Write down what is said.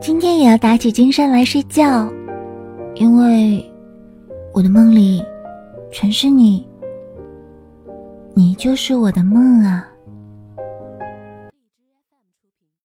今天也要打起精神来睡觉。因为我的梦里全是你你就是我的梦啊。